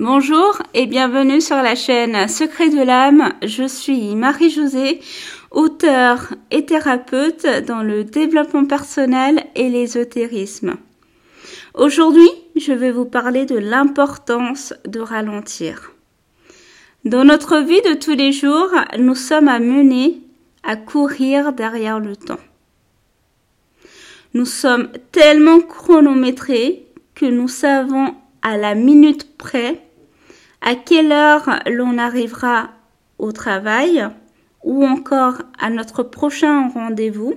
Bonjour et bienvenue sur la chaîne Secret de l'âme. Je suis Marie-Josée, auteure et thérapeute dans le développement personnel et l'ésotérisme. Aujourd'hui, je vais vous parler de l'importance de ralentir. Dans notre vie de tous les jours, nous sommes amenés à courir derrière le temps. Nous sommes tellement chronométrés que nous savons à la minute près à quelle heure l'on arrivera au travail ou encore à notre prochain rendez-vous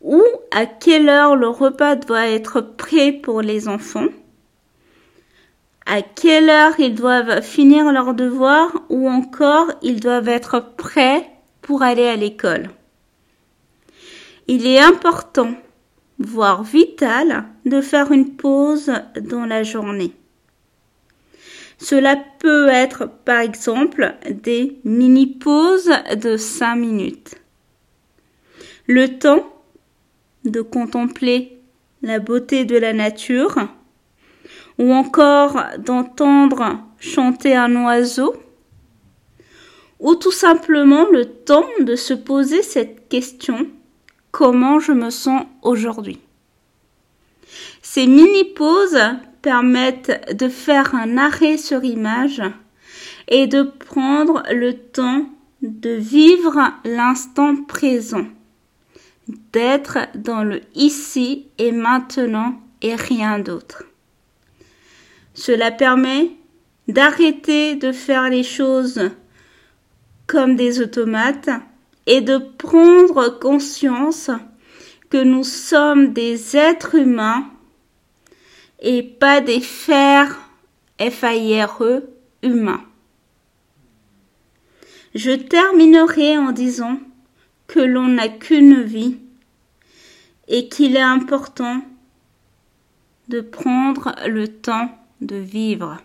ou à quelle heure le repas doit être prêt pour les enfants, à quelle heure ils doivent finir leurs devoirs ou encore ils doivent être prêts pour aller à l'école? Il est important, voire vital, de faire une pause dans la journée. Cela peut être par exemple des mini-pauses de 5 minutes. Le temps de contempler la beauté de la nature ou encore d'entendre chanter un oiseau ou tout simplement le temps de se poser cette question comment je me sens aujourd'hui? Ces mini-pauses permettent de faire un arrêt sur image et de prendre le temps de vivre l'instant présent, d'être dans le ici et maintenant et rien d'autre. Cela permet d'arrêter de faire les choses comme des automates et de prendre conscience que nous sommes des êtres humains et pas des fers F-A-I-R-E humains. Je terminerai en disant que l'on n'a qu'une vie et qu'il est important de prendre le temps de vivre.